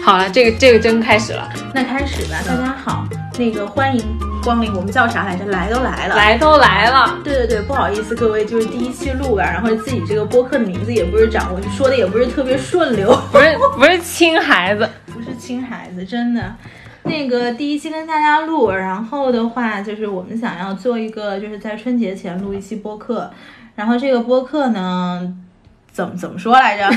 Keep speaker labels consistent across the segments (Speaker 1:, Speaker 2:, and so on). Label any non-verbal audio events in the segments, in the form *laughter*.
Speaker 1: 好了，这个这个真开始了，
Speaker 2: 那开始吧。大家好，那个欢迎光临，我们叫啥来着？来都来了，
Speaker 1: 来都来了。
Speaker 2: 对对对，不好意思各位，就是第一期录吧，然后自己这个播客的名字也不是掌握，说的也不是特别顺溜，
Speaker 1: 不是不是亲孩子，
Speaker 2: 不是亲孩子，真的。那个第一期跟大家录，然后的话就是我们想要做一个，就是在春节前录一期播客，然后这个播客呢，怎么怎么说来着？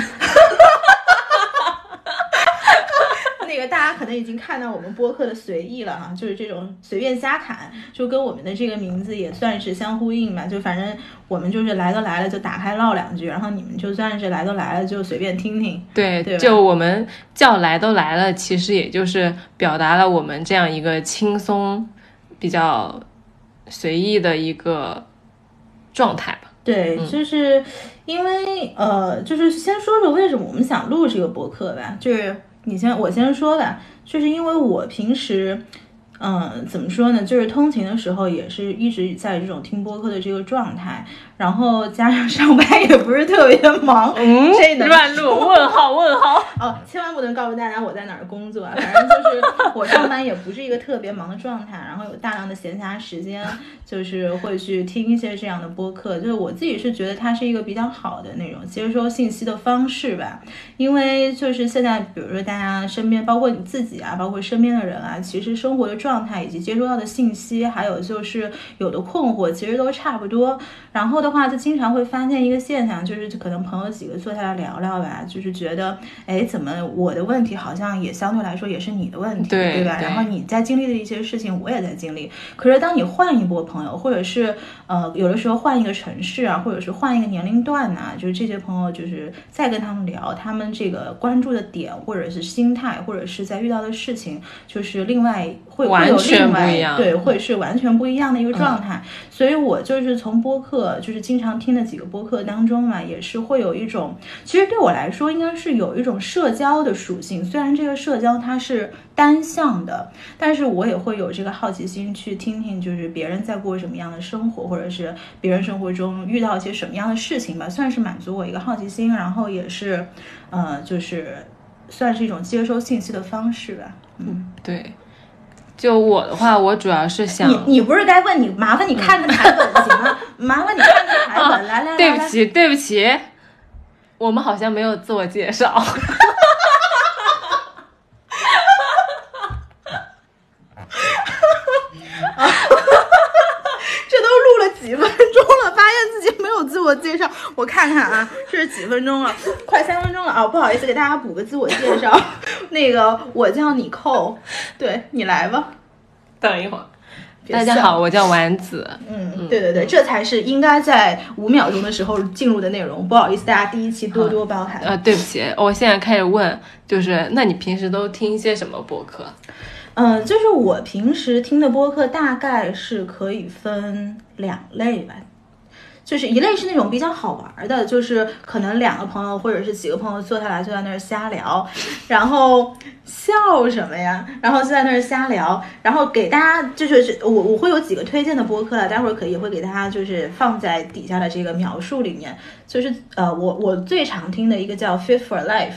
Speaker 2: 那个大家可能已经看到我们播客的随意了哈，就是这种随便瞎侃，就跟我们的这个名字也算是相呼应吧。就反正我们就是来都来了，就打开唠两句，然后你们就算是来都来了，就随便听听。
Speaker 1: 对，
Speaker 2: 对
Speaker 1: 就我们叫来都来了，其实也就是表达了我们这样一个轻松、比较随意的一个状态吧。
Speaker 2: 对，
Speaker 1: 嗯
Speaker 2: 就是因为呃，就是先说说为什么我们想录这个播客吧。就是你先，我先说吧，就是因为我平时。嗯，怎么说呢？就是通勤的时候也是一直在这种听播客的这个状态，然后加上上班也不是特别忙，
Speaker 1: 嗯
Speaker 2: 这能
Speaker 1: 乱录？*laughs* 问号问号。
Speaker 2: 哦，千万不能告诉大家我在哪儿工作啊！反正就是我上班也不是一个特别忙的状态，然后有大量的闲暇时间，就是会去听一些这样的播客。就是我自己是觉得它是一个比较好的那种接收信息的方式吧，因为就是现在，比如说大家身边，包括你自己啊，包括身边的人啊，其实生活的状态以及接收到的信息，还有就是有的困惑，其实都差不多。然后的话，就经常会发现一个现象，就是可能朋友几个坐下来聊聊吧，就是觉得，哎，怎么我的问题好像也相对来说也是你的问题，吧？
Speaker 1: 对对
Speaker 2: 然后你在经历的一些事情，我也在经历。可是当你换一波朋友，或者是呃，有的时候换一个城市啊，或者是换一个年龄段呐、就是这些朋友，就是再跟他们聊，他们这个关注的点，或者是心态，或者是在遇到的事情，就是另外会会有
Speaker 1: 完全
Speaker 2: 另外
Speaker 1: 不一样
Speaker 2: 对，会是完全不一样的一个状态。所以我就是从播客，就是经常听的几个播客当中嘛，也是会有一种，其实对我来说应该是有一种社交的属性。虽然这个社交它是单向的，但是我也会有这个好奇心去听听，就是别人在过什么样的生活，或者是别人生活中遇到一些什么样的事情吧，算是满足我一个好奇心，然后也是，呃，就是算是一种接收信息的方式吧。嗯，
Speaker 1: 对，就我的话，我主要是想，
Speaker 2: 你你不是该问你，麻烦你看看台本行吗？*laughs* 麻烦你看看台本，来来来，来
Speaker 1: 对不起，对不起，我们好像没有自我介绍。
Speaker 2: 这都录了几分钟了，发现自己没有自我介绍。我看看啊，这是几分钟了？快三分钟了啊！不好意思，给大家补个自我介绍。*laughs* 那个，我叫你寇，对你来吧。
Speaker 1: 等一会儿，大家好，我叫丸子。
Speaker 2: 嗯，对对对，这才是应该在五秒钟的时候进入的内容。不好意思，大家第一期多多包涵。
Speaker 1: 呃，对不起，我现在开始问，就是那你平时都听一些什么播客？
Speaker 2: 嗯，就是我平时听的播客大概是可以分两类吧，就是一类是那种比较好玩的，就是可能两个朋友或者是几个朋友坐下来就在那儿瞎聊，然后笑什么呀？然后就在那儿瞎聊，然后给大家就是我我会有几个推荐的播客啊，待会儿可以会给大家就是放在底下的这个描述里面，就是呃我我最常听的一个叫 Fit for Life。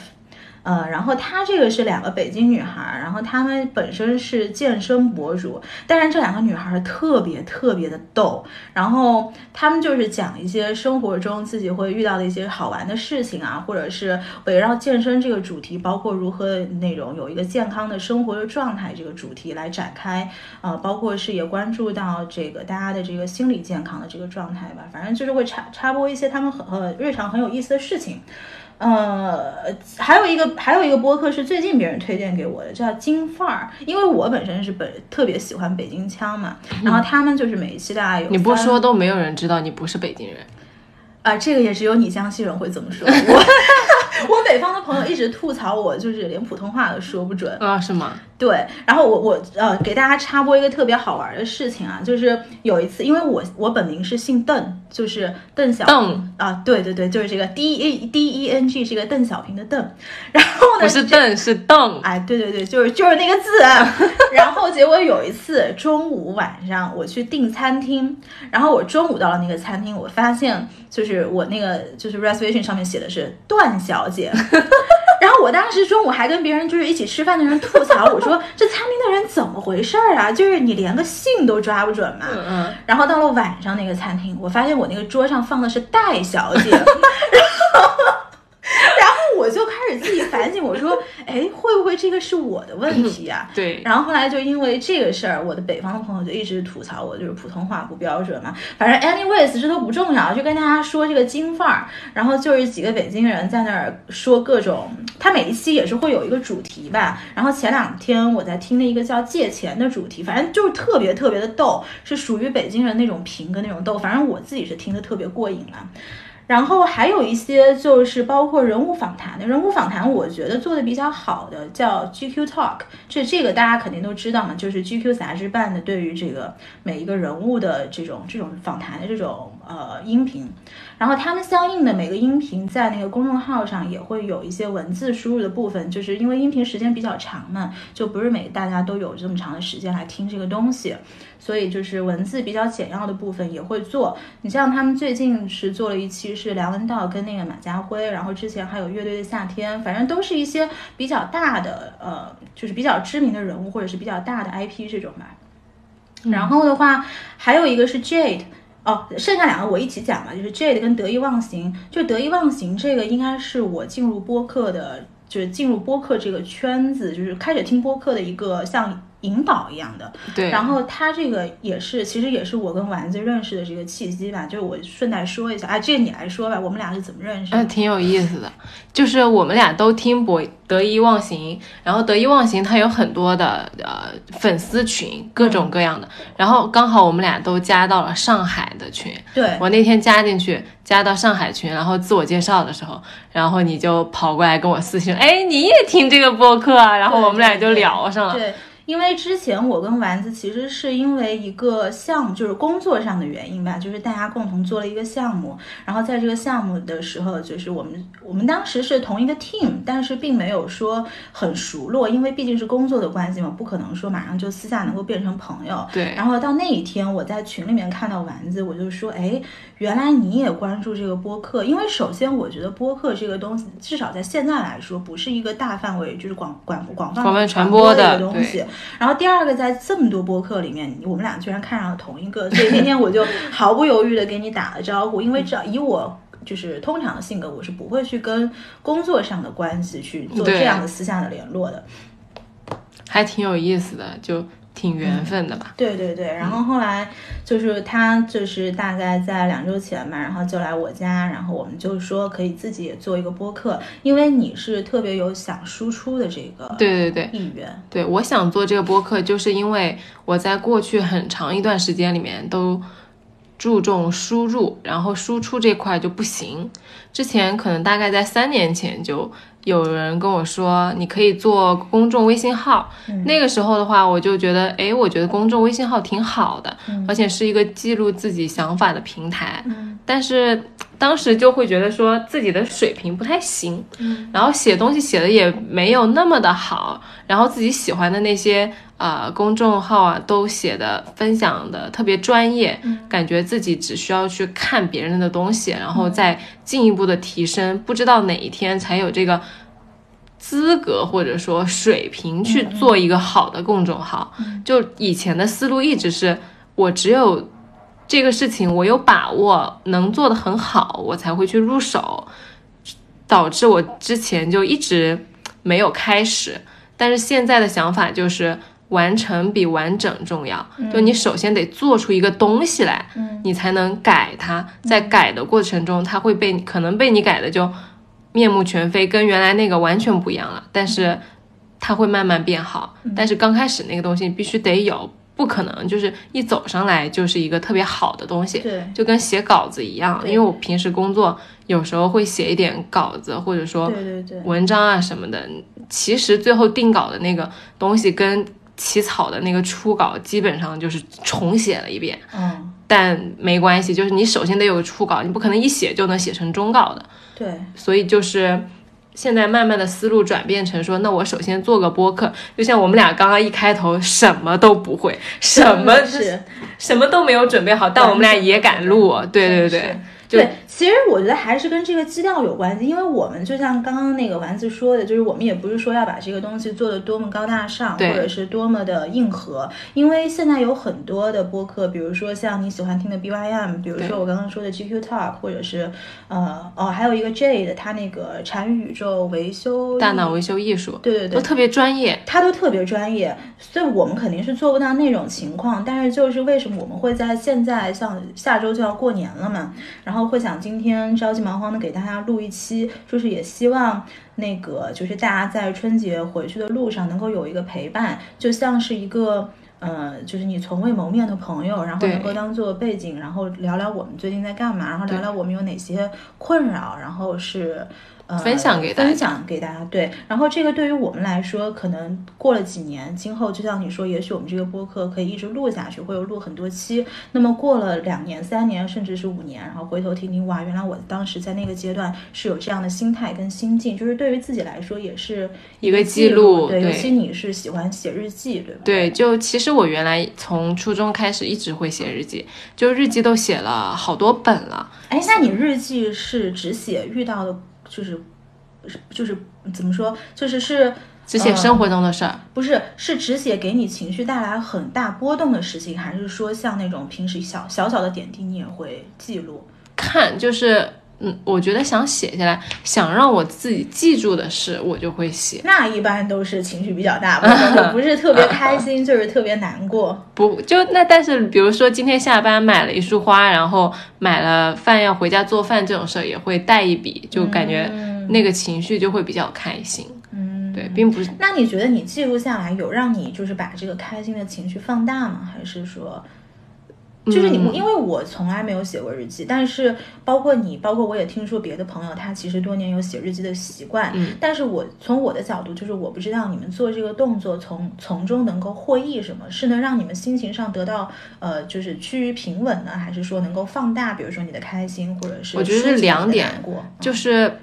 Speaker 2: 呃，然后她这个是两个北京女孩，然后她们本身是健身博主，但是这两个女孩特别特别的逗，然后她们就是讲一些生活中自己会遇到的一些好玩的事情啊，或者是围绕健身这个主题，包括如何那种有一个健康的生活的状态这个主题来展开，呃，包括是也关注到这个大家的这个心理健康的这个状态吧，反正就是会插插播一些他们很呃日常很有意思的事情。呃，还有一个还有一个播客是最近别人推荐给我的，叫京范儿。因为我本身是本特别喜欢北京腔嘛，然后他们就是每一期大家有
Speaker 1: 你不说都没有人知道你不是北京人。
Speaker 2: 啊、这个也只有你江西人会这么说。*laughs* 我 *laughs* 我北方的朋友一直吐槽我，就是连普通话都说不准。
Speaker 1: 啊，是吗？
Speaker 2: 对，然后我我呃给大家插播一个特别好玩的事情啊，就是有一次，因为我我本名是姓邓，就是邓小
Speaker 1: 邓
Speaker 2: 平啊，对对对，就是这个 D E D E N G 是一个邓小平的邓，然后呢
Speaker 1: 不是邓，是邓。
Speaker 2: 哎，对对对，就是就是那个字。啊然后结果有一次中午晚上我去订餐厅，然后我中午到了那个餐厅，我发现就是我那个就是 reservation 上面写的是段小姐，*laughs* 然后我当时中午还跟别人就是一起吃饭的人吐槽，我说 *laughs* 这餐厅的人怎么回事儿啊？就是你连个姓都抓不准嘛。
Speaker 1: 嗯嗯，
Speaker 2: 然后到了晚上那个餐厅，我发现我那个桌上放的是戴小姐，*laughs* *laughs* 然后然后我就开始自己反省，我说，哎，会不会这个是我的问题呀、*laughs*
Speaker 1: 对，
Speaker 2: 然后后来就因为这个事儿，我的北方的朋友就一直吐槽我，就是普通话不标准嘛。反正 anyways 这都不重要，就跟大家说这个京范儿。然后就是几个北京人在那儿说各种，他每一期也是会有一个主题吧。然后前两天我在听了一个叫借钱的主题，反正就是特别特别的逗，是属于北京人那种贫跟那种逗。反正我自己是听得特别过瘾了。然后还有一些就是包括人物访谈的，人物访谈我觉得做的比较好的叫 GQ Talk，这这个大家肯定都知道嘛，就是 GQ 杂志办的对于这个每一个人物的这种这种访谈的这种呃音频，然后他们相应的每个音频在那个公众号上也会有一些文字输入的部分，就是因为音频时间比较长嘛，就不是每大家都有这么长的时间来听这个东西。所以就是文字比较简要的部分也会做。你像他们最近是做了一期是梁文道跟那个马家辉，然后之前还有乐队的夏天，反正都是一些比较大的呃，就是比较知名的人物或者是比较大的 IP 这种吧。然后的话，还有一个是 Jade。哦，剩下两个我一起讲吧，就是 Jade 跟得意忘形。就得意忘形这个应该是我进入播客的，就是进入播客这个圈子，就是开始听播客的一个像引导一样的。
Speaker 1: 对，
Speaker 2: 然后他这个也是，其实也是我跟丸子认识的这个契机吧。就是我顺带说一下，啊，这个你来说吧，我们俩是怎么认识的？
Speaker 1: 嗯，挺有意思的，就是我们俩都听博得意忘形，然后得意忘形它有很多的呃粉丝群，各种各样的，然后刚好我们俩都加到了上海的群，
Speaker 2: 对，
Speaker 1: 我那天加进去，加到上海群，然后自我介绍的时候，然后你就跑过来跟我私信，哎，你也听这个播客啊？然后我们俩就聊上了。
Speaker 2: 对，因为之前我跟丸子其实是因为一个项目，就是工作上的原因吧，就是大家共同做了一个项目，然后在这个项目的时候，就是我们我们当时是同一个 team，但是并没有说很熟络，因为毕竟是工作的关系嘛，不可能说马上就私下能够变成朋友。
Speaker 1: 对，
Speaker 2: 然后到那一天，我在群里面看到丸子，我就说，哎，原来你也关注这个播客。因为首先，我觉得播客这个东西，至少在现在来说，不是一个大范围，就是广广广泛
Speaker 1: 广泛传
Speaker 2: 播
Speaker 1: 播的
Speaker 2: 一个东西。然后第二个，在这么多播客里面，我们俩居然看上了同一个，所以那天我就毫不犹豫的给你打了招呼，因为只要以我。就是通常的性格，我是不会去跟工作上的关系去做这样的私下的联络的。
Speaker 1: 还挺有意思的，就挺缘分的吧。
Speaker 2: 对对对，然后后来就是他就是大概在两周前吧，然后就来我家，然后我们就说可以自己也做一个播客，因为你是特别有想输出的这个
Speaker 1: 对对对
Speaker 2: 意愿。
Speaker 1: 对，我想做这个播客，就是因为我在过去很长一段时间里面都注重输入，然后输出这块就不行。之前可能大概在三年前就有人跟我说，你可以做公众微信号。那个时候的话，我就觉得，哎，我觉得公众微信号挺好的，而且是一个记录自己想法的平台。但是当时就会觉得说自己的水平不太行，然后写东西写的也没有那么的好，然后自己喜欢的那些呃公众号啊都写的分享的特别专业，感觉自己只需要去看别人的东西，然后再进一步的提升，不知道哪一天才有这个。资格或者说水平去做一个好的公众号，就以前的思路一直是我只有这个事情我有把握能做得很好，我才会去入手，导致我之前就一直没有开始。但是现在的想法就是完成比完整重要，就你首先得做出一个东西来，你才能改它，在改的过程中，它会被可能被你改的就面目全非，跟原来那个完全不一样了，但是它会慢慢变好。但是刚开始那个东西必须得有。不可能，就是一走上来就是一个特别好的东西，
Speaker 2: 对，
Speaker 1: 就跟写稿子一样。因为我平时工作有时候会写一点稿子，或者说文章啊什么的。其实最后定稿的那个东西跟起草的那个初稿基本上就是重写了一遍。
Speaker 2: 嗯，
Speaker 1: 但没关系，就是你首先得有个初稿，你不可能一写就能写成终稿的。
Speaker 2: 对，
Speaker 1: 所以就是现在慢慢的思路转变成说，那我首先做个播客，就像我们俩刚刚一开头什么都不会，什么
Speaker 2: 是。
Speaker 1: 什么都没有准备好，但我们俩也敢录，对对对。就
Speaker 2: 对，其实我觉得还是跟这个基调有关系，因为我们就像刚刚那个丸子说的，就是我们也不是说要把这个东西做的多么高大上，或者是多么的硬核，因为现在有很多的播客，比如说像你喜欢听的 BYM，比如说我刚刚说的 GQ Talk，或者是呃哦，还有一个 Jade，他那个禅宇宙维修
Speaker 1: 大脑维修艺术，
Speaker 2: 对对对
Speaker 1: 都特别专业。
Speaker 2: 他都特别专业，所以我们肯定是做不到那种情况。但是就是为什么我们会在现在像下周就要过年了嘛，然后会想今天着急忙慌的给大家录一期，就是也希望那个就是大家在春节回去的路上能够有一个陪伴，就像是一个。呃，就是你从未谋面的朋友，然后能够当做背景，然后聊聊我们最近在干嘛，然后聊聊我们有哪些困扰，然后是呃
Speaker 1: 分享给大家
Speaker 2: 分享给大家。对，然后这个对于我们来说，可能过了几年，今后就像你说，也许我们这个播客可以一直录下去，会有录很多期。那么过了两年、三年，甚至是五年，然后回头听听，哇，原来我当时在那个阶段是有这样的心态跟心境，就是对于自己来说也是
Speaker 1: 一个
Speaker 2: 记
Speaker 1: 记录
Speaker 2: 对，
Speaker 1: 对
Speaker 2: 尤其你是喜欢写日记，对吧？
Speaker 1: 对，就其实我原来从初中开始一直会写日记，就日记都写了好多本了。
Speaker 2: 哎，那你日记是只写遇到的，就是就是怎么说，就是是
Speaker 1: 只写生活中的事儿，
Speaker 2: 不是是只写给你情绪带来很大波动的事情，还是说像那种平时小小小的点滴你也会记录？
Speaker 1: 看就是。嗯，我觉得想写下来，想让我自己记住的事，我就会写。
Speaker 2: 那一般都是情绪比较大波动的，不是特别开心，就是特别难过。*laughs*
Speaker 1: 不就那？但是比如说今天下班买了一束花，然后买了饭要回家做饭这种事儿，也会带一笔，就感觉那个情绪就会比较开心。
Speaker 2: 嗯，
Speaker 1: 对，并不是
Speaker 2: 那你觉得你记录下来有让你就是把这个开心的情绪放大吗？还是说？就是你，因为我从来没有写过日记，但是包括你，包括我也听说别的朋友，他其实多年有写日记的习惯。
Speaker 1: 嗯，
Speaker 2: 但是我从我的角度，就是我不知道你们做这个动作从从中能够获益什么，是能让你们心情上得到呃，就是趋于平稳呢，还是说能够放大，比如说你的开心，或者是
Speaker 1: 我觉得是两点
Speaker 2: 过，
Speaker 1: 就是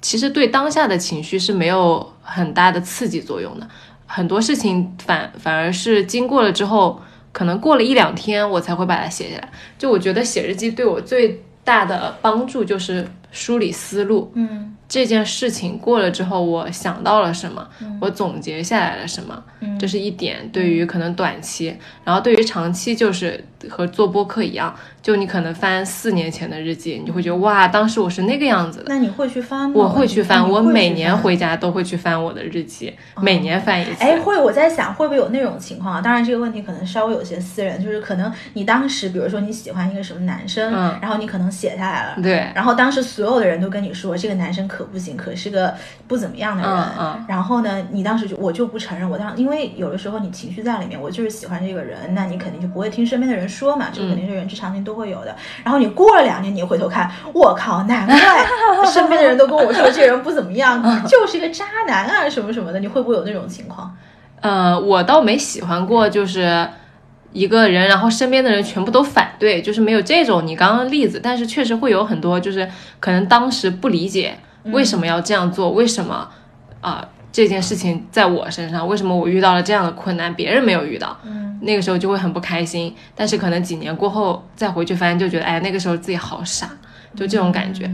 Speaker 1: 其实对当下的情绪是没有很大的刺激作用的，很多事情反反而是经过了之后。可能过了一两天，我才会把它写下来。就我觉得写日记对我最大的帮助就是梳理思路。
Speaker 2: 嗯，
Speaker 1: 这件事情过了之后，我想到了什么，我总结下来了什么，这是一点。对于可能短期，然后对于长期，就是和做播客一样，就你可能翻四年前的日记，你就会觉得哇，当时我是那个样子的。
Speaker 2: 那你会去翻吗？
Speaker 1: 我会去翻，我每年回家都会去翻我的日记，每年翻一次。
Speaker 2: 哎，会，我在想会不会有那种情况啊？当然，这个问题可能稍微有些私人，就是可能你当时，比如说你喜欢一个什么男生，
Speaker 1: 嗯
Speaker 2: 然后你可能写下来了，
Speaker 1: 对，
Speaker 2: 然后当时所有的人都跟你说这个男生可不行，可是个不怎么样的人。
Speaker 1: 嗯嗯
Speaker 2: 然后呢，你当时就我就不承认，我当因为有的时候你情绪在里面，我就是喜欢这个人，那你肯定就不会听身边的人说嘛，这肯定是人之常情都会有的。然后你过了两年，你回头看，我靠，难怪 *laughs* 身边的人都跟我说这人不怎么样，*laughs* 就是个渣男啊什么什么的，你会不会有那种情况？
Speaker 1: 呃，我倒没喜欢过，就是一个人，然后身边的人全部都反对，就是没有这种你刚刚的例子，但是确实会有很多，就是可能当时不理解为什么要这样做，为什么啊、这件事情在我身上，为什么我遇到了这样的困难，别人没有遇到，
Speaker 2: 嗯，
Speaker 1: 那个时候就会很不开心。但是可能几年过后再回去翻，就觉得哎，那个时候自己好傻，就这种感觉。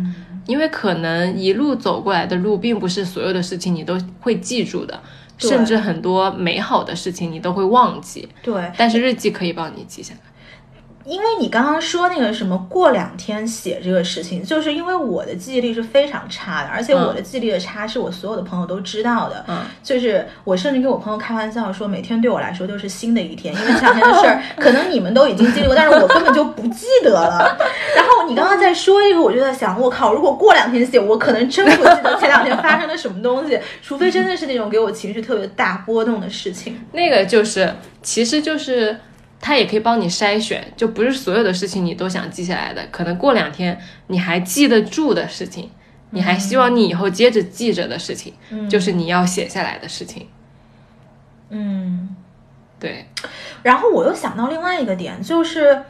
Speaker 1: 因为可能一路走过来的路，并不是所有的事情你都会记住的，甚至很多美好的事情你都会忘记。
Speaker 2: 对，
Speaker 1: 但是日记可以帮你记下来。
Speaker 2: 因为你刚刚说那个什么过两天写这个事情，就是因为我的记忆力是非常差的，而且我的记忆力的差是我所有的朋友都知道的。
Speaker 1: 嗯，
Speaker 2: 就是我甚至跟我朋友开玩笑说，每天对我来说都是新的一天，因为前两天的事儿 *laughs* 可能你们都已经经历过，但是我根本就不记得了。*laughs* 然后你刚刚在说这个，我就在想，我靠，如果过两天写，我可能真不记得前两天发生了什么东西，*laughs* 除非真的是那种给我情绪特别大波动的事情。
Speaker 1: 那个就是，其实就是它也可以帮你筛选，就不是所有的事情你都想记下来的，可能过两天你还记得住的事情，你还希望你以后接着记着的事情，就是你要写下来的事情。
Speaker 2: 嗯。
Speaker 1: 对，
Speaker 2: 然后我又想到另外一个点，就是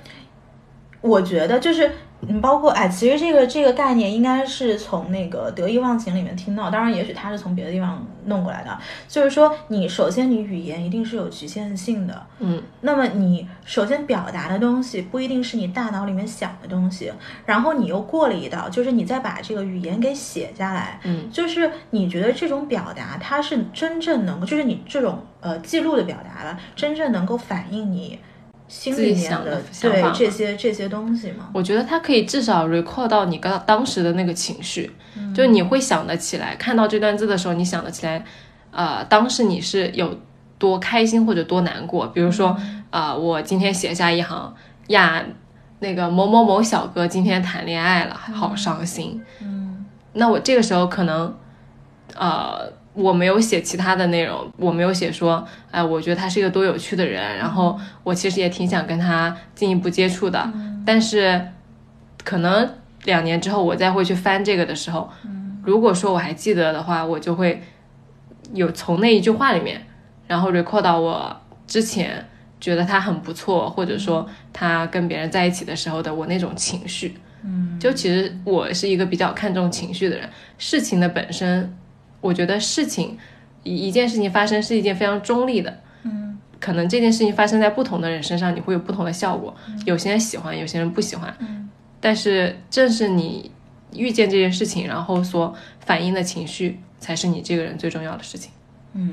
Speaker 2: 我觉得就是，嗯，包括哎，其实这个这个概念应该是从那个得意忘形里面听到，当然也许他是从别的地方弄过来的。就是说，你首先你语言一定是有局限性的，
Speaker 1: 嗯，
Speaker 2: 那么你首先表达的东西不一定是你大脑里面想的东西，然后你又过了一道，就是你再把这个语言给写下来，
Speaker 1: 嗯，
Speaker 2: 就是你觉得这种表达它是真正能够，就是你这种呃记录的表达吧，真正能够反映你。心里面
Speaker 1: 的
Speaker 2: 对这些这些东西吗？
Speaker 1: 我觉得它可以至少 recall 到你刚当时的那个情绪，就你会想得起来，看到这段字的时候，你想得起来，呃，当时你是有多开心或者多难过。比如说，呃，我今天写下一行呀，那个某某某小哥今天谈恋爱了，好伤心。
Speaker 2: 嗯，
Speaker 1: 那我这个时候可能，呃。我没有写其他的内容，我没有写说，哎，我觉得他是一个多有趣的人，然后我其实也挺想跟他进一步接触的。但是，可能两年之后我再会去翻这个的时候，如果说我还记得的话，我就会有从那一句话里面，然后 record 到我之前觉得他很不错，或者说他跟别人在一起的时候的我那种情绪。
Speaker 2: 嗯，
Speaker 1: 就其实我是一个比较看重情绪的人，事情的本身。我觉得事情一一件事情发生是一件非常中立的，
Speaker 2: 嗯，
Speaker 1: 可能这件事情发生在不同的人身上，你会有不同的效果。有些人喜欢，有些人不喜欢，
Speaker 2: 嗯，
Speaker 1: 但是正是你遇见这件事情，然后所反映的情绪，才是你这个人最重要的事情。
Speaker 2: 嗯。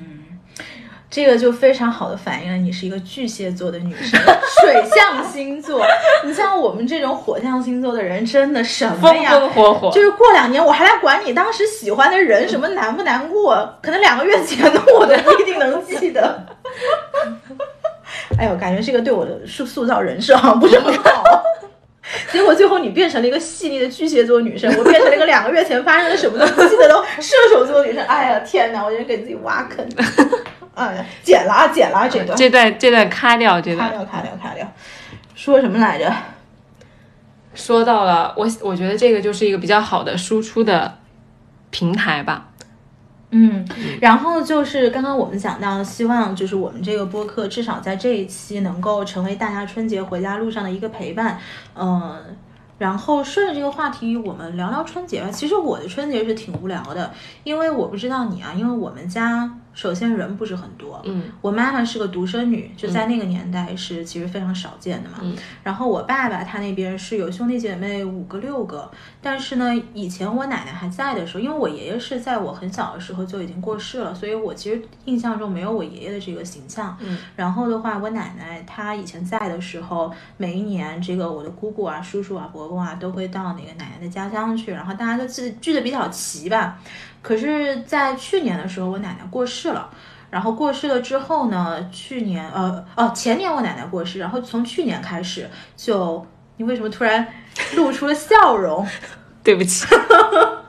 Speaker 2: 这个就非常好的反映了你是一个巨蟹座的女生，*laughs* 水象星座。你像我们这种火象星座的人，真的什么呀？
Speaker 1: 风风火火。
Speaker 2: 就是过两年我还来管你当时喜欢的人什么难不难过？可能两个月前的我都不一定能记得。*laughs* 哎呦，感觉这个对我的塑塑造人设好像不是很好。结果最后你变成了一个细腻的巨蟹座女生，*laughs* 我变成了一个两个月前发生了什么都不记得的射手座女生。哎呀，天哪！我就给自己挖坑。哎，剪了啊，剪了啊，这段
Speaker 1: 这段这段咔掉，这
Speaker 2: 段咔掉，咔掉。说什么来着？
Speaker 1: 说到了我，我觉得这个就是一个比较好的输出的平台吧。
Speaker 2: 嗯，然后就是刚刚我们讲到，希望就是我们这个播客至少在这一期能够成为大家春节回家路上的一个陪伴。嗯，然后顺着这个话题，我们聊聊春节吧。其实我的春节是挺无聊的，因为我不知道你啊，因为我们家。首先人不是很多，
Speaker 1: 嗯，
Speaker 2: 我妈妈是个独生女，就在那个年代是其实非常少见的嘛。然后我爸爸他那边是有兄弟姐妹五个六个，但是呢，以前我奶奶还在的时候，因为我爷爷是在我很小的时候就已经过世了，所以我其实印象中没有我爷爷的这个形象。
Speaker 1: 嗯，
Speaker 2: 然后的话，我奶奶她以前在的时候，每一年这个我的姑姑啊、叔叔啊、伯伯啊都会到那个奶奶的家乡去，然后大家就聚聚的比较齐吧。可是，在去年的时候，我奶奶过世了。然后过世了之后呢，去年呃哦前年我奶奶过世，然后从去年开始就，你为什么突然露出了笑容？*laughs*
Speaker 1: 对不起，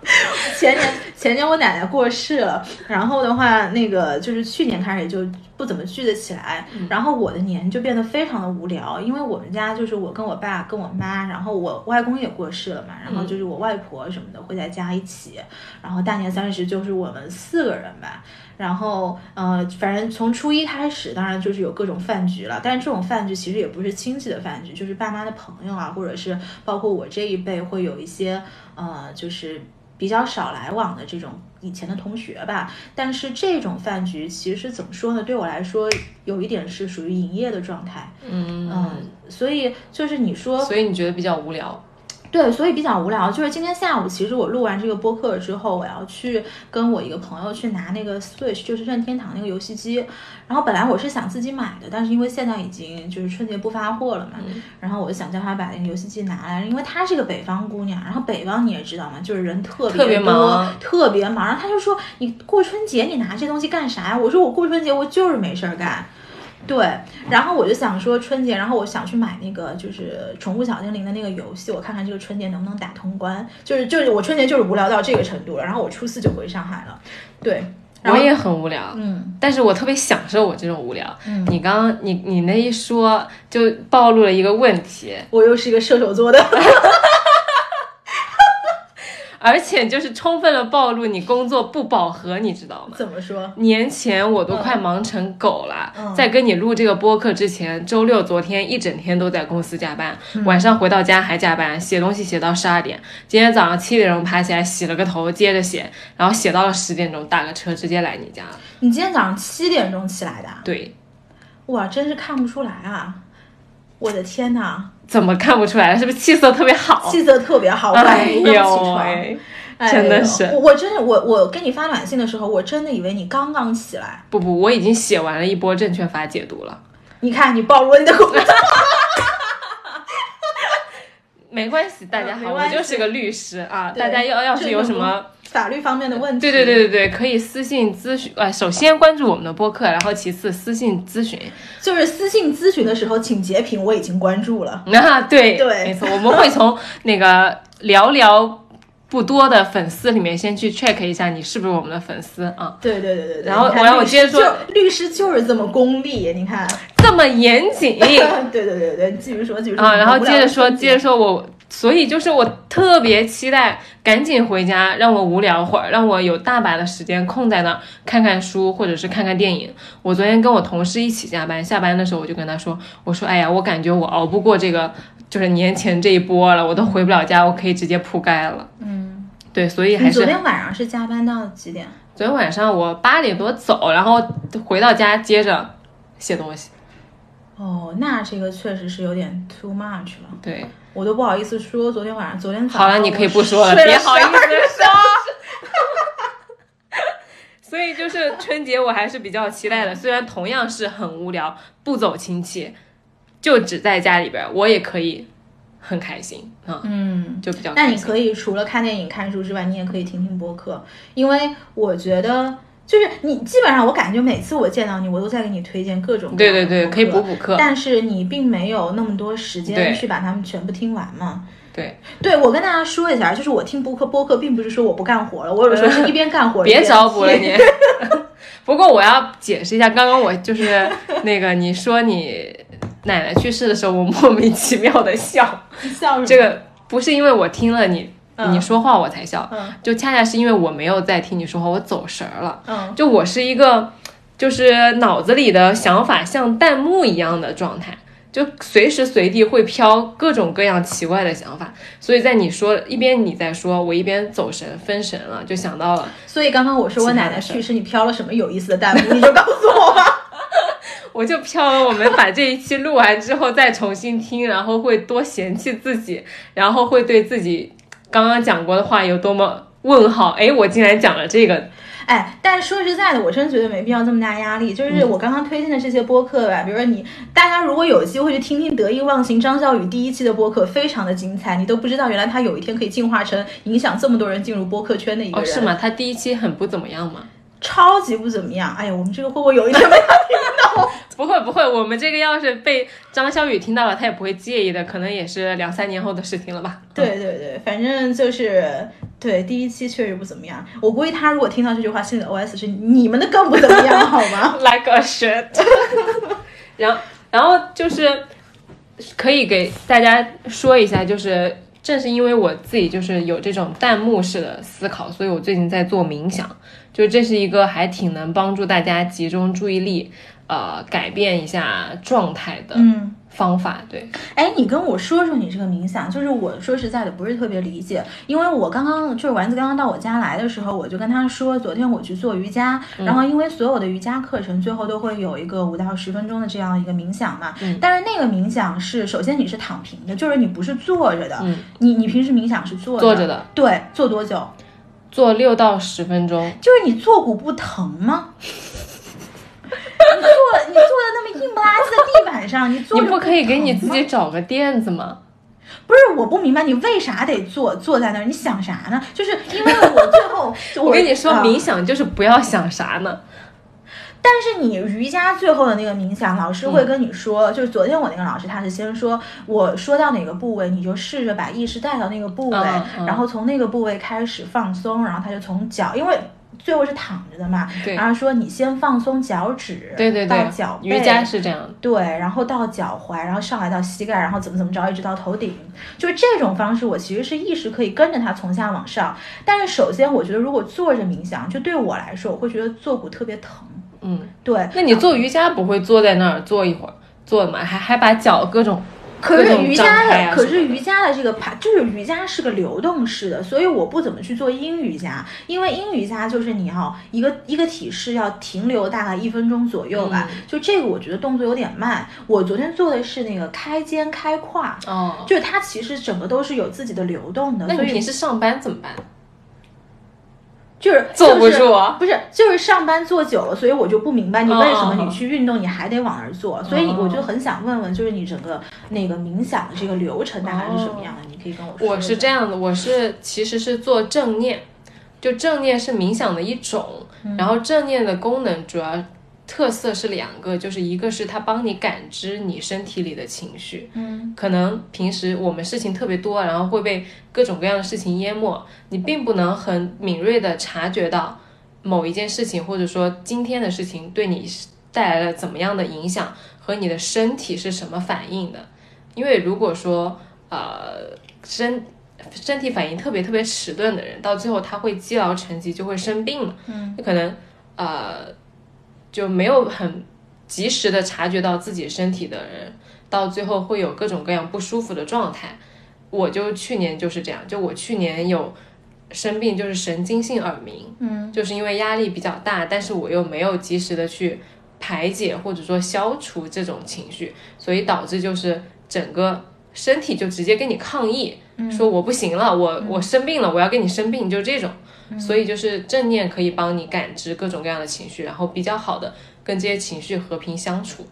Speaker 1: *laughs*
Speaker 2: 前年前年我奶奶过世了，然后的话，那个就是去年开始就不怎么聚得起来，然后我的年就变得非常的无聊，因为我们家就是我跟我爸跟我妈，然后我外公也过世了嘛，然后就是我外婆什么的会在家一起，然后大年三十就是我们四个人吧。然后，呃，反正从初一开始，当然就是有各种饭局了。但是这种饭局其实也不是亲戚的饭局，就是爸妈的朋友啊，或者是包括我这一辈会有一些，呃，就是比较少来往的这种以前的同学吧。但是这种饭局其实怎么说呢？对我来说，有一点是属于营业的状态。
Speaker 1: 嗯
Speaker 2: 嗯，所以就是你说，
Speaker 1: 所以你觉得比较无聊。
Speaker 2: 对，所以比较无聊。就是今天下午，其实我录完这个播客之后，我要去跟我一个朋友去拿那个 Switch，就是任天堂那个游戏机。然后本来我是想自己买的，但是因为现在已经就是春节不发货了嘛，然后我就想叫他把那个游戏机拿来，因为她是个北方姑娘，然后北方你也知道嘛，就是人特别多，特别忙。然后他就说：“你过春节你拿这东西干啥呀？”我说：“我过春节我就是没事儿干。”对，然后我就想说春节，然后我想去买那个就是宠物小精灵的那个游戏，我看看这个春节能不能打通关。就是就是我春节就是无聊到这个程度了，然后我初四就回上海了。对，
Speaker 1: 我也很无聊，
Speaker 2: 嗯，
Speaker 1: 但是我特别享受我这种无聊。
Speaker 2: 嗯，
Speaker 1: 你刚刚你你那一说就暴露了一个问题，
Speaker 2: 我又是一个射手座的。*laughs*
Speaker 1: 而且就是充分的暴露你工作不饱和，你知道吗？
Speaker 2: 怎么说？
Speaker 1: 年前我都快忙成狗了，
Speaker 2: 嗯
Speaker 1: 在跟你录这个播客之前，周六昨天一整天都在公司加班，
Speaker 2: 嗯
Speaker 1: 晚上回到家还加班，写东西写到十二点。今天早上七点钟爬起来洗了个头，接着写，然后写到了十点钟，打个车直接来你家了。
Speaker 2: 你今天早上七点钟起来的啊？
Speaker 1: 对，
Speaker 2: 哇，真是看不出来啊！我的天哪，
Speaker 1: 怎么看不出来？是不是气色特别好？
Speaker 2: 气色特别好，我
Speaker 1: 哎
Speaker 2: 还没有
Speaker 1: 真的是
Speaker 2: 呦我我真的我我跟你发短信的时候，我真的以为你刚刚起来。
Speaker 1: 不不，我已经写完了一波证券法解读了。
Speaker 2: 你看，你暴露了你的工作。*laughs*
Speaker 1: 没关系，大家好，我就是个律师啊。大家要要是有什么，
Speaker 2: 法律方面的问题，
Speaker 1: 对对对对对，可以私信咨询。呃，首先关注我们的播客，然后其次私信咨询。
Speaker 2: 就是私信咨询的时候，请截屏，我已经关注了。*laughs*
Speaker 1: 啊，对
Speaker 2: 对
Speaker 1: 没错，我们会从那个寥寥不多的粉丝里面先去 check 一下你是不是我们的粉丝啊。
Speaker 2: 对对对对对。
Speaker 1: 然后我让我接着说
Speaker 2: 就律师就是这么功利，你看。
Speaker 1: 这么严谨 *laughs*
Speaker 2: 对对对对，你继续说，继续说。
Speaker 1: 啊，然后接着说，接着说我，所以就是我特别期待赶紧回家，让我无聊会儿，让我有大把的时间空在那儿看看书或者是看看电影。我昨天跟我同事一起加班，下班的时候我就跟他说，我说，哎呀，我感觉我熬不过这个就是年前这一波了，我都回不了家，我可以直接铺盖了。
Speaker 2: 嗯，
Speaker 1: 对，所以还是
Speaker 2: 你昨天晚上是加班到几点？
Speaker 1: 昨天晚上我八点多走，然后回到家接着写东西。
Speaker 2: 哦，那这个确实是有点 too much 了，
Speaker 1: 对，
Speaker 2: 我都不好意思说。昨天晚上，昨天早
Speaker 1: 好了，你可以不说了，
Speaker 2: 我睡12
Speaker 1: 别好意思说。*laughs* 所以就是春节我还是比较期待的，虽然同样是很无聊，不走亲戚，就只在家里边，我也可以很开心啊，
Speaker 2: 嗯。
Speaker 1: 就比较
Speaker 2: 那你。可以除了看电影、看书之外，你也可以听听播客，因为我觉得就是你基本上，我感觉每次我见到你，我都在给你推荐各种各
Speaker 1: 对对对，可以补补课。
Speaker 2: 但是你并没有那么多时间去把它们全部听完嘛。
Speaker 1: 对，
Speaker 2: 对，我跟大家说一下，就是我听播客，播客并不是说我不干活了，我有时候是一边干活一边
Speaker 1: 别找补了你。*laughs* 不过我要解释一下，刚刚我就是那个你说你奶奶去世的时候，我莫名其妙的笑，*laughs*
Speaker 2: 笑什么
Speaker 1: 这个不是因为我听了你
Speaker 2: 嗯
Speaker 1: 你说话我才笑，
Speaker 2: 嗯
Speaker 1: 就恰恰是因为我没有在听你说话，我走神儿了。
Speaker 2: 嗯
Speaker 1: 就我是一个，就是脑子里的想法像弹幕一样的状态，就随时随地会飘各种各样奇怪的想法。所以在你说一边你在说，我一边走神分神了，就想到了，
Speaker 2: 所以刚刚我说我奶奶去世，你飘了什么有意思的弹幕，你就告诉我吧。*laughs*
Speaker 1: 我就飘了。我们把这一期录完之后再重新听，然后会多嫌弃自己，然后会对自己刚刚讲过的话有多么问号。哎，我竟然讲了这个。
Speaker 2: 哎，但是说实在的，我真觉得没必要这么大压力。就是我刚刚推荐的这些播客吧，比如说你，大家如果有机会去听听得意忘形张小雨第一期的播客，非常的精彩，你都不知道原来他有一天可以进化成影响这么多人进入播客圈的一个
Speaker 1: 哦，
Speaker 2: 人，
Speaker 1: 是吗？他第一期很不怎么样吗？
Speaker 2: 超级不怎么样。哎呀，我们这个会不会有一天被他听到？
Speaker 1: 不会不会，我们这个要是被张小雨听到了，他也不会介意的，可能也是两三年后的事情了吧。
Speaker 2: 对对对，反正就是对第一期确实不怎么样。我估计他如果听到这句话，心里的 OS 是你们的更不怎么样，好吗
Speaker 1: ？，like a shit *laughs* 然后然后就是可以给大家说一下，就是正是因为我自己就是有这种弹幕式的思考，所以我最近在做冥想，就这是一个还挺能帮助大家集中注意力，呃，改变一下状态的
Speaker 2: 嗯。
Speaker 1: 方法。对，
Speaker 2: 哎，你跟我说说你这个冥想，就是我说实在的不是特别理解，因为我刚刚就是丸子刚刚到我家来的时候，我就跟他说，昨天我去做瑜伽，然后因为所有的瑜伽课程最后都会有一个五到十分钟的这样一个冥想嘛，但是那个冥想是首先你是躺平的，就是你不是坐着的，
Speaker 1: 嗯
Speaker 2: 你你平时冥想是坐着
Speaker 1: 坐着的，
Speaker 2: 对，坐多久？
Speaker 1: 做六到十分钟。
Speaker 2: 就是你坐骨不疼吗？你坐你坐的那么硬不拉几的地板上，你坐着
Speaker 1: 你不可以给你自己找个垫子吗？
Speaker 2: 不是，我不明白你为啥得坐坐在那儿？你想啥呢？就是因为我最后 *laughs*
Speaker 1: 我跟你说，
Speaker 2: 啊
Speaker 1: 冥想就是不要想啥呢。
Speaker 2: 但是你瑜伽最后的那个冥想，老师
Speaker 1: 嗯
Speaker 2: 会跟你说，就是昨天我那个老师他是先说，我说到哪个部位，你就试着把意识带到那个部位，
Speaker 1: 嗯嗯
Speaker 2: 然后从那个部位开始放松，然后他就从脚，因为最后是躺着的嘛，然后说你先放松脚趾，
Speaker 1: 对对对
Speaker 2: 到脚，背，
Speaker 1: 瑜伽是这样的。
Speaker 2: 对，然后到脚踝，然后上来到膝盖，然后怎么怎么着，一直到头顶，就是这种方式，我其实是意识可以跟着它从下往上。但是首先，我觉得如果坐着冥想，就对我来说，我会觉得坐骨特别疼。
Speaker 1: 嗯，
Speaker 2: 对，
Speaker 1: 那你做瑜伽不会坐在那儿坐一会儿，坐吗？还还把脚各种
Speaker 2: 可是瑜伽的，可是瑜伽的这个排，就是瑜伽是个流动式的，所以我不怎么去做阴瑜伽，因为阴瑜伽就是你要一个一个体式要停留大概一分钟左右吧，
Speaker 1: 嗯
Speaker 2: 就这个我觉得动作有点慢。我昨天做的是那个开肩开胯，
Speaker 1: 哦。
Speaker 2: 就是它其实整个都是有自己的流动的，
Speaker 1: 那你平时上班怎么办？
Speaker 2: 就是
Speaker 1: 坐不
Speaker 2: 就是
Speaker 1: 住啊。
Speaker 2: 不是就是上班坐久了，所以我就不明白你为什么你去运动你还得往那儿坐，所以
Speaker 1: 哦
Speaker 2: 我就很想问问，就是你整个那个冥想的这个流程大概是什么样的？你可以跟我说。
Speaker 1: 我是这样的，我是其实是做正念，就正念是冥想的一种，然后正念的功能主要特色是两个，就是一个是它帮你感知你身体里的情绪，
Speaker 2: 嗯
Speaker 1: 可能平时我们事情特别多，然后会被各种各样的事情淹没，你并不能很敏锐的察觉到某一件事情，或者说今天的事情对你带来了怎么样的影响，和你的身体是什么反应的。因为如果说呃身身体反应特别特别迟钝的人，到最后他会积劳成疾，就会生病了。
Speaker 2: 嗯，
Speaker 1: 就可能呃就没有很及时的察觉到自己身体的人，到最后会有各种各样不舒服的状态。我就去年就是这样，就我去年有生病，就是神经性耳鸣，
Speaker 2: 嗯
Speaker 1: 就是因为压力比较大，但是我又没有及时的去排解或者说消除这种情绪，所以导致就是整个身体就直接跟你抗议，说我不行了，我我生病了，我要跟你生病，就是这种。所以就是正念可以帮你感知各种各样的情绪，然后比较好的跟这些情绪和平相处。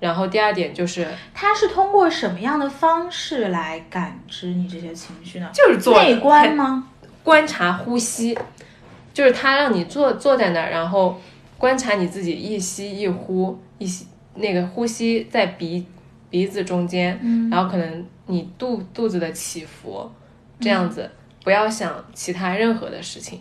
Speaker 1: 然后第二点就是
Speaker 2: 它是通过什么样的方式来感知你这些情绪呢？
Speaker 1: 就是做
Speaker 2: 内观吗？
Speaker 1: 观察呼吸，就是他让你坐坐在那儿，然后观察你自己一吸一呼，一吸那个呼吸在鼻鼻子中间，然后可能你肚肚子的起伏，这样子，不要想其他任何的事情。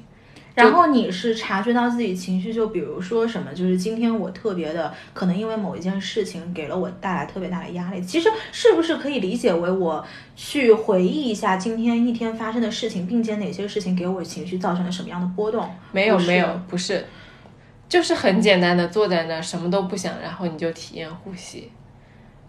Speaker 2: 然后你是察觉到自己情绪，就比如说什么，就是今天我特别的，可能因为某一件事情给了我带来特别大的压力。其实是不是可以理解为我去回忆一下今天一天发生的事情，并且哪些事情给我情绪造成了什么样的波动？
Speaker 1: 没有没有，不是，就是很简单的坐在那儿什么都不想，然后你就体验呼吸，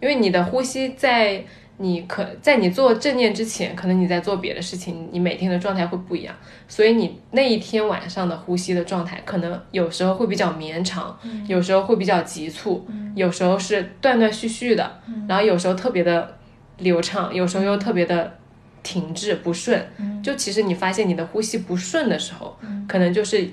Speaker 1: 因为你的呼吸在你可在你做正念之前，可能你在做别的事情，你每天的状态会不一样，所以你那一天晚上的呼吸的状态，可能有时候会比较绵长，有时候会比较急促，有时候是断断续续的，然后有时候特别的流畅，有时候又特别的停滞不顺。就其实你发现你的呼吸不顺的时候，可能就是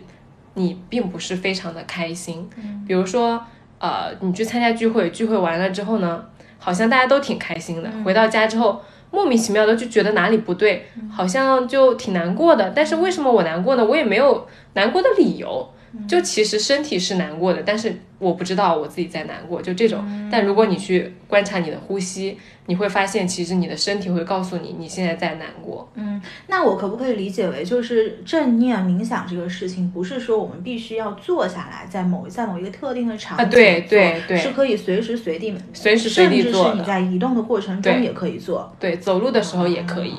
Speaker 1: 你并不是非常的开心。比如说，呃，你去参加聚会，聚会完了之后呢，好像大家都挺开心的，回到家之后。莫名其妙的就觉得哪里不对，好像就挺难过的。但是为什么我难过呢？我也没有难过的理由。就其实身体是难过的，但是我不知道我自己在难过，就这种。但如果你去观察你的呼吸，你会发现其实你的身体会告诉你你现在在难过。
Speaker 2: 嗯，那我可不可以理解为，就是正念冥想这个事情，不是说我们必须要坐下来，在某在某一个特定的场景
Speaker 1: 啊对对对
Speaker 2: 是可以随时随地、
Speaker 1: 随时随地
Speaker 2: 甚至是你在移动的过程中也可以做。
Speaker 1: 对，走路的时候也可以，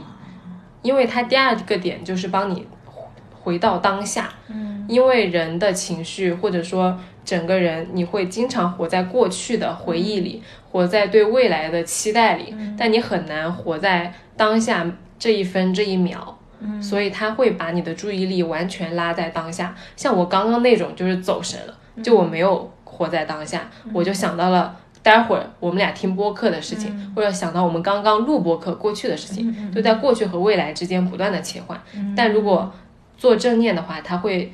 Speaker 1: 因为它第二个点就是帮你回到当下。
Speaker 2: 嗯，
Speaker 1: 因为人的情绪或者说整个人，你会经常活在过去的回忆里，活在对未来的期待里，但你很难活在当下这一分这一秒。
Speaker 2: 嗯
Speaker 1: 所以他会把你的注意力完全拉在当下。像我刚刚那种就是走神了，就我没有活在当下，我就想到了。待会儿我们俩听播客的事情，或者想到我们刚刚录播客过去的事情，就在过去和未来之间不断的切换。但如果做正念的话，它会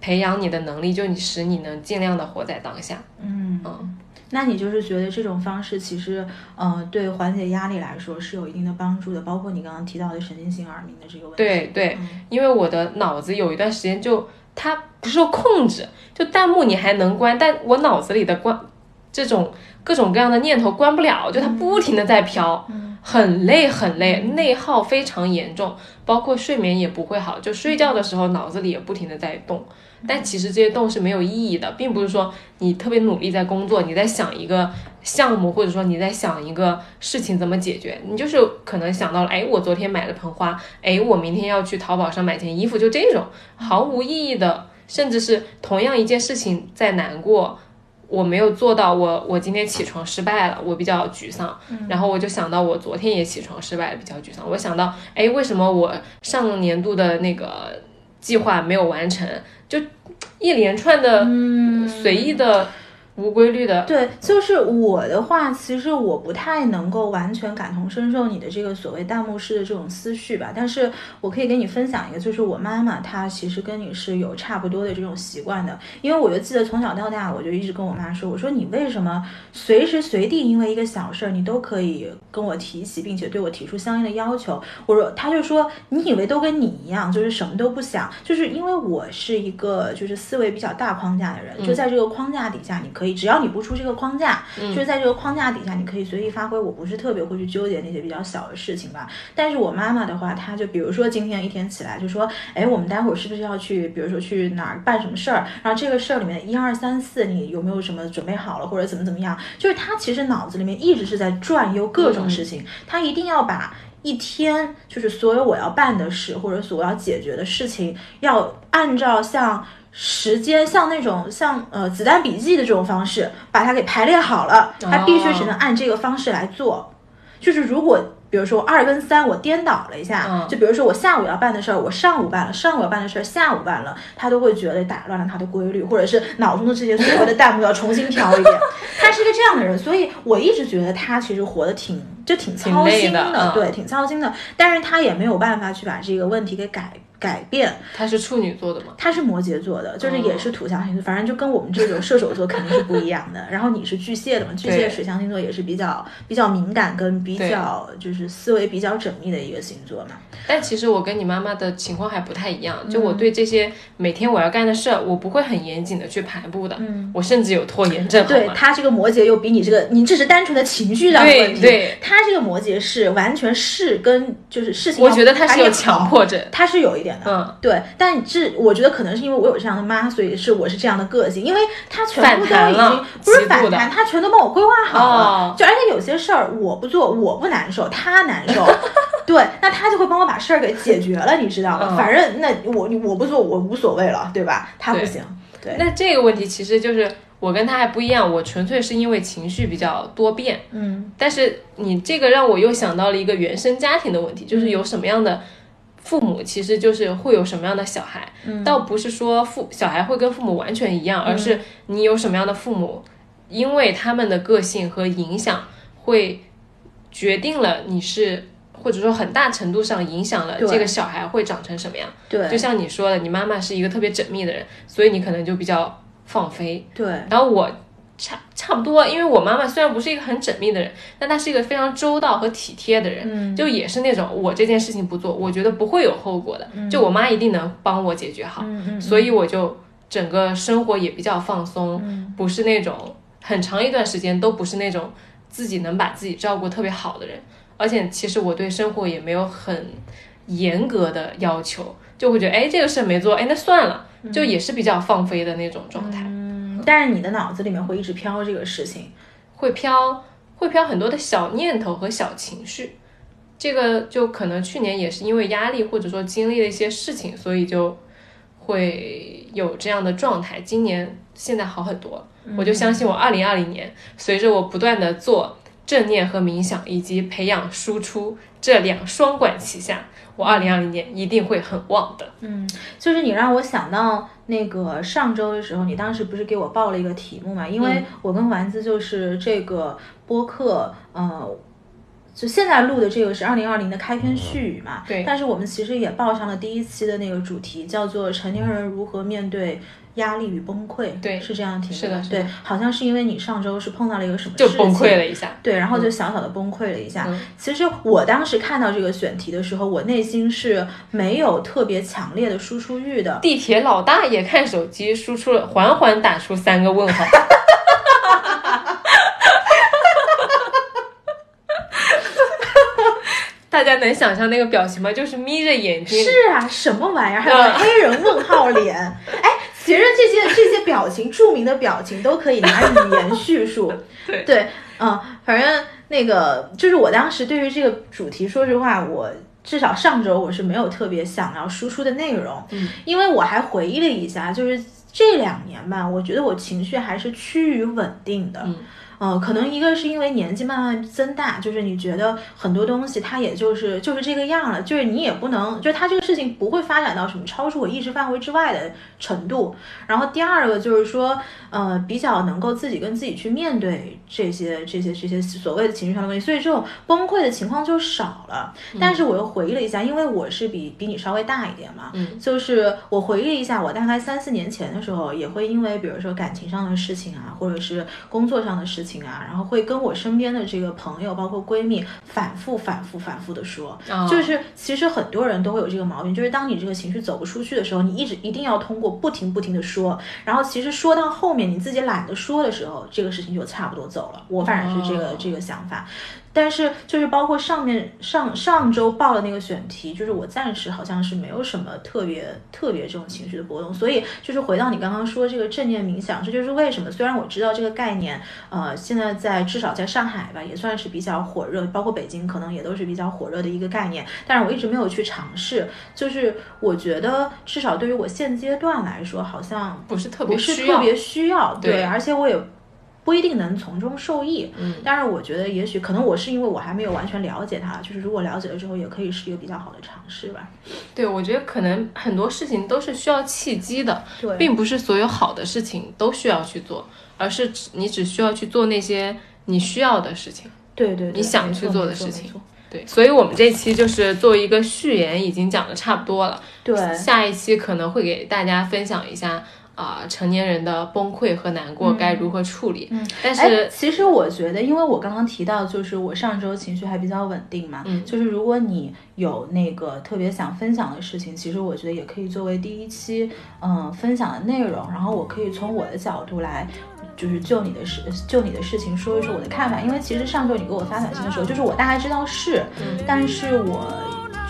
Speaker 1: 培养你的能力，就你使你能尽量的活在当下。
Speaker 2: 嗯
Speaker 1: 嗯，
Speaker 2: 那你就是觉得这种方式其实，呃，对缓解压力来说是有一定的帮助的，包括你刚刚提到的神经性耳鸣的这个问题。
Speaker 1: 对对，因为我的脑子有一段时间就它不受控制，就弹幕你还能关，但我脑子里的关这种各种各样的念头关不了，就它不停的在飘，很累很累，内耗非常严重，包括睡眠也不会好，就睡觉的时候脑子里也不停的在动。但其实这些动是没有意义的，并不是说你特别努力在工作，你在想一个项目，或者说你在想一个事情怎么解决，你就是可能想到了，哎，我昨天买了盆花，哎，我明天要去淘宝上买件衣服，就这种毫无意义的，甚至是同样一件事情在难过，我没有做到，我我今天起床失败了，我比较沮丧，然后我就想到我昨天也起床失败了，比较沮丧，我想到，哎，为什么我上年度的那个计划没有完成？就一连串的随意的。无规律的，
Speaker 2: 对，就是我的话，其实我不太能够完全感同身受你的这个所谓弹幕式的这种思绪吧。但是我可以跟你分享一个，就是我妈妈她其实跟你是有差不多的这种习惯的。因为我就记得从小到大，我就一直跟我妈说，我说你为什么随时随地因为一个小事儿你都可以跟我提起，并且对我提出相应的要求？我说，她就说你以为都跟你一样，就是什么都不想，就是因为我是一个就是思维比较大框架的人，就在这个框架底下，你可以。只要你不出这个框架，就是在这个框架底下，你可以随意发挥。我不是特别会去纠结那些比较小的事情吧。但是我妈妈的话，她就比如说今天一天起来就说，哎，我们待会儿是不是要去，比如说去哪儿办什么事儿？然后这个事儿里面一二三四，你有没有什么准备好了，或者怎么怎么样？就是她其实脑子里面一直是在转悠各种事情，她一定要把一天就是所有我要办的事或者所我要解决的事情，要按照像。时间像那种像呃子弹笔记的这种方式，把它给排列好了，它必须只能按这个方式来做。就是如果比如说二跟三我颠倒了一下，就比如说我下午要办的事儿，我上午办了，上午要办的事儿下午办了，他都会觉得打乱了他的规律，或者是脑中的这些所有的弹幕要重新调一遍。*laughs* 他是一个这样的人，所以我一直觉得他其实活得挺就挺操心的，对，挺操心的。但是他也没有办法去把这个问题给改。改变，
Speaker 1: 他是处女座的吗？
Speaker 2: 他是摩羯座的，就是也是土象星座，反正就跟我们这种射手座肯定是不一样的。*laughs* 然后你是巨蟹的嘛？巨蟹水象星座也是比较比较敏感跟比较就是思维比较缜密的一个星座嘛。
Speaker 1: 但其实我跟你妈妈的情况还不太一样，就我对这些每天我要干的事儿，我不会很严谨的去排布的。嗯，我甚至有拖延症。
Speaker 2: 对他这个摩羯又比你这个，你这是单纯的情绪上的问题。
Speaker 1: 对，
Speaker 2: 他这个摩羯是完全是跟就是事情。
Speaker 1: 我觉得他是有强迫症，
Speaker 2: 他是有一点。嗯，对，但是我觉得可能是因为我有这样的妈，所以是我是这样的个性，因为他全部都已经不是反弹，他全都帮我规划好了，就而且有些事儿我不做我不难受，他难受，*laughs* 对，那他就会帮我把事儿给解决了，你知道吗？反正那我我不做我无所谓了，对吧？他不行，对。
Speaker 1: 那这个问题其实就是我跟他还不一样，我纯粹是因为情绪比较多变，嗯，但是你这个让我又想到了一个原生家庭的问题，就是有什么样的。父母其实就是会有什么样的小孩，倒不是说父小孩会跟父母完全一样，而是你有什么样的父母，因为他们的个性和影响，会决定了你是或者说很大程度上影响了这个小孩会长成什么样。
Speaker 2: 对，
Speaker 1: 就像你说的，你妈妈是一个特别缜密的人，所以你可能就比较放飞。
Speaker 2: 对，
Speaker 1: 然后我。差差不多，因为我妈妈虽然不是一个很缜密的人，但她是一个非常周到和体贴的人，就也是那种我这件事情不做，我觉得不会有后果的，就我妈一定能帮我解决好，所以我就整个生活也比较放松，不是那种很长一段时间都不是那种自己能把自己照顾特别好的人，而且其实我对生活也没有很严格的要求，就会觉得哎这个事没做，哎那算了，就也是比较放飞的那种状态。
Speaker 2: 但是你的脑子里面会一直飘这个事情，
Speaker 1: 会飘，会飘很多的小念头和小情绪。这个就可能去年也是因为压力或者说经历了一些事情，所以就会有这样的状态。今年现在好很多，我就相信我二零二零年，随着我不断的做正念和冥想，以及培养输出这两双管齐下。我二零二零年一定会很旺的。
Speaker 2: 嗯，就是你让我想到那个上周的时候，你当时不是给我报了一个题目嘛？因为我跟丸子就是这个播客，呃，就现在录的这个是二零二零的开篇序语嘛。
Speaker 1: 对。
Speaker 2: 但是我们其实也报上了第一期的那个主题，叫做成年人如何面对。压力与崩溃。
Speaker 1: 对，
Speaker 2: 是这样
Speaker 1: 提示的。是的。
Speaker 2: 对，好像是因为你上周是碰到了一个什么。
Speaker 1: 就崩溃了一下。
Speaker 2: 对，然后就小小的崩溃了一下。其实我当时看到这个选题的时候，我内心是没有特别强烈的输出欲的。
Speaker 1: 地铁老大爷看手机输出了，缓缓打出三个问号。*laughs* 大家能想象那个表情吗？就是眯着眼睛。
Speaker 2: 是啊，什么玩意儿？还有黑人问号脸。*laughs* 哎，其实这些这些表情，著名的表情都可以拿语言叙述。*laughs*
Speaker 1: 对
Speaker 2: 对，嗯，反正那个就是我当时对于这个主题，说实话，我至少上周我是没有特别想要输出的内容。
Speaker 1: 嗯，
Speaker 2: 因为我还回忆了一下，就是这两年吧，我觉得我情绪还是趋于稳定的。
Speaker 1: 嗯。
Speaker 2: 呃，可能一个是因为年纪慢慢增大，就是你觉得很多东西它也就是就是这个样了，就是你也不能，就是它这个事情不会发展到什么超出我意识范围之外的程度。然后第二个就是说，呃，比较能够自己跟自己去面对这些这些这些所谓的情绪上的问题，所以这种崩溃的情况就少了。但是我又回忆了一下，因为我是比比你稍微大一点嘛，
Speaker 1: 嗯，
Speaker 2: 就是我回忆了一下，我大概三四年前的时候，也会因为比如说感情上的事情啊，或者是工作上的事情。情啊，然后会跟我身边的这个朋友，包括闺蜜，反复、反复、反复的说，就是其实很多人都会有这个毛病，就是当你这个情绪走不出去的时候，你一直一定要通过不停不停的说，然后其实说到后面你自己懒得说的时候，这个事情就差不多走了。我反正是这个这个想法。但是就是包括上面上上周报的那个选题，就是我暂时好像是没有什么特别特别这种情绪的波动，所以就是回到你刚刚说这个正念冥想，这就是为什么虽然我知道这个概念，呃，现在在至少在上海吧也算是比较火热，包括北京可能也都是比较火热的一个概念，但是我一直没有去尝试，就是我觉得至少对于我现阶段来说，好像
Speaker 1: 不是特别
Speaker 2: 不是特别需要，
Speaker 1: 对，
Speaker 2: 而且我也。不一定能从中受益，
Speaker 1: 嗯，
Speaker 2: 但是我觉得也许可能我是因为我还没有完全了解它，就是如果了解了之后，也可以是一个比较好的尝试吧。
Speaker 1: 对，我觉得可能很多事情都是需要契机的，
Speaker 2: 对，
Speaker 1: 并不是所有好的事情都需要去做，而是你只需要去做那些你需要的事情，
Speaker 2: 对对，
Speaker 1: 你想去做的事情，对。所以我们这期就是作为一个序言，已经讲的差不多了，
Speaker 2: 对，
Speaker 1: 下一期可能会给大家分享一下。啊，成年人的崩溃和难过该如何处理？
Speaker 2: 嗯，
Speaker 1: 但是
Speaker 2: 其实我觉得，因为我刚刚提到，就是我上周情绪还比较稳定嘛，
Speaker 1: 嗯，
Speaker 2: 就是如果你有那个特别想分享的事情，其实我觉得也可以作为第一期嗯分享的内容，然后我可以从我的角度来，就是就你的事就你的事情说一说我的看法，因为其实上周你给我发短信的时候，就是我大概知道是，但是我。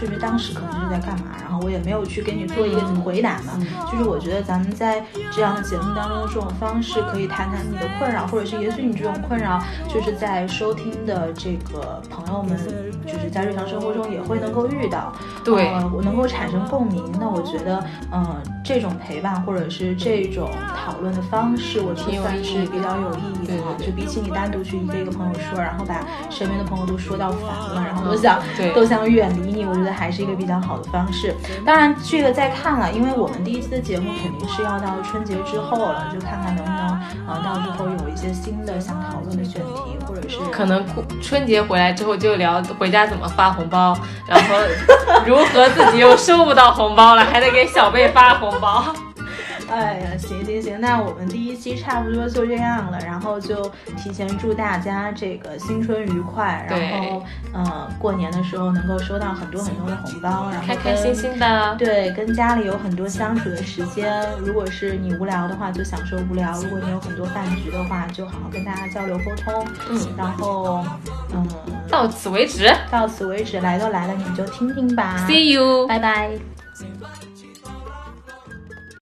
Speaker 2: 就是当时可能是在干嘛，然后我也没有去给你做一个回答嘛。就是我觉得咱们在这样的节目当中这种方式，可以谈谈你的困扰，或者是也许你这种困扰，就是在收听的这个朋友们，就是在日常生活中也会能够遇到。
Speaker 1: 对，
Speaker 2: 我能够产生共鸣。那我觉得，嗯，这种陪伴或者是这种讨论的方式，我觉得算是比较有意义的。就比起你单独去一个一个朋友说，然后把身边的朋友都说到烦了，然后都想都想远离你，我觉得。还是一个比较好的方式。当然，这个再看了，因为我们第一期的节目肯定是要到春节之后了，就看看能不能啊，到时候有一些新的想讨论的选题，或者是
Speaker 1: 可能春节回来之后就聊回家怎么发红包，然后如何自己又收不到红包了，还得给小贝发红包。
Speaker 2: 哎呀，行行行，那我们第一期差不多就这样了，然后就提前祝大家这个新春愉快，然后嗯，过年的时候能够收到很多很多的红包，然后
Speaker 1: 开开心心的，
Speaker 2: 对，跟家里有很多相处的时间。如果是你无聊的话，就享受无聊；如果你有很多饭局的话，就好好跟大家交流沟通。
Speaker 1: 嗯，
Speaker 2: 然后嗯，
Speaker 1: 到此为止，
Speaker 2: 到此为止，来都来了，你就听听吧。
Speaker 1: See you，
Speaker 2: 拜拜。